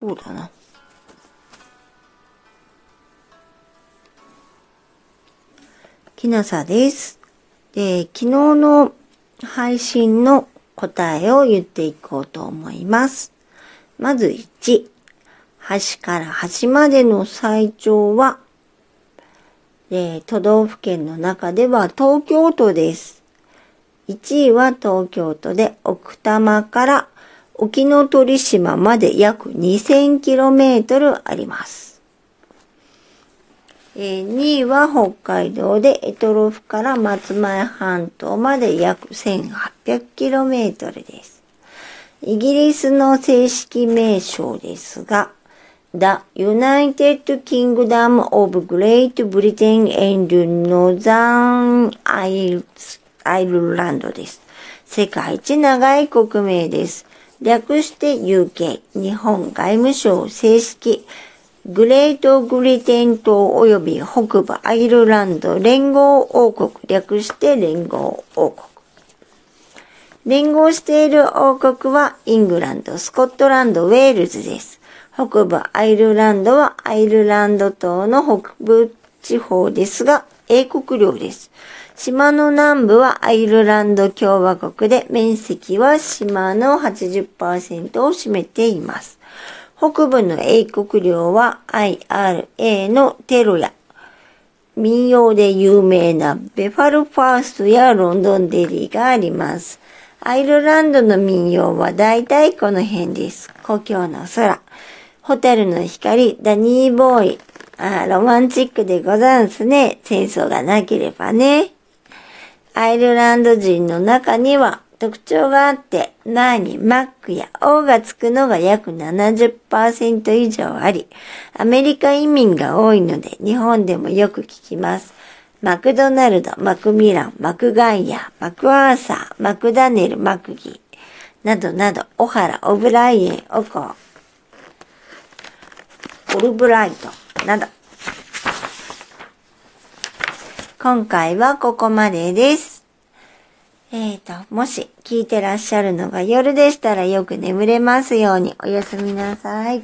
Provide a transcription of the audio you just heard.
そうだな。きなさです。で、昨日の配信の答えを言っていこうと思います。まず1、端から端までの最長は、え都道府県の中では東京都です。1位は東京都で奥多摩から沖ノ鳥島まで約 2000km あります。え2位は北海道でエトロフから松前半島まで約 1800km です。イギリスの正式名称ですが、The United Kingdom of Great Britain and Northern Ireland です。世界一長い国名です。略して UK、日本外務省正式、グレートグリテン島及び北部アイルランド連合王国、略して連合王国。連合している王国はイングランド、スコットランド、ウェールズです。北部アイルランドはアイルランド島の北部地方ですが、英国領です。島の南部はアイルランド共和国で面積は島の80%を占めています。北部の英国領は IRA のテロや民謡で有名なベファルファーストやロンドンデリーがあります。アイルランドの民謡は大体この辺です。故郷の空、ホテルの光、ダニーボーイ。あロマンチックでござんすね。戦争がなければね。アイルランド人の中には特徴があって、前にマックやオーがつくのが約70%以上あり、アメリカ移民が多いので日本でもよく聞きます。マクドナルド、マクミラン、マクガイア、マクアーサー、マクダネル、マクギ、などなど、オハラ、オブライエン、オコ、オルブライト、など。今回はここまでです。えーと、もし聞いてらっしゃるのが夜でしたらよく眠れますようにおやすみなさい。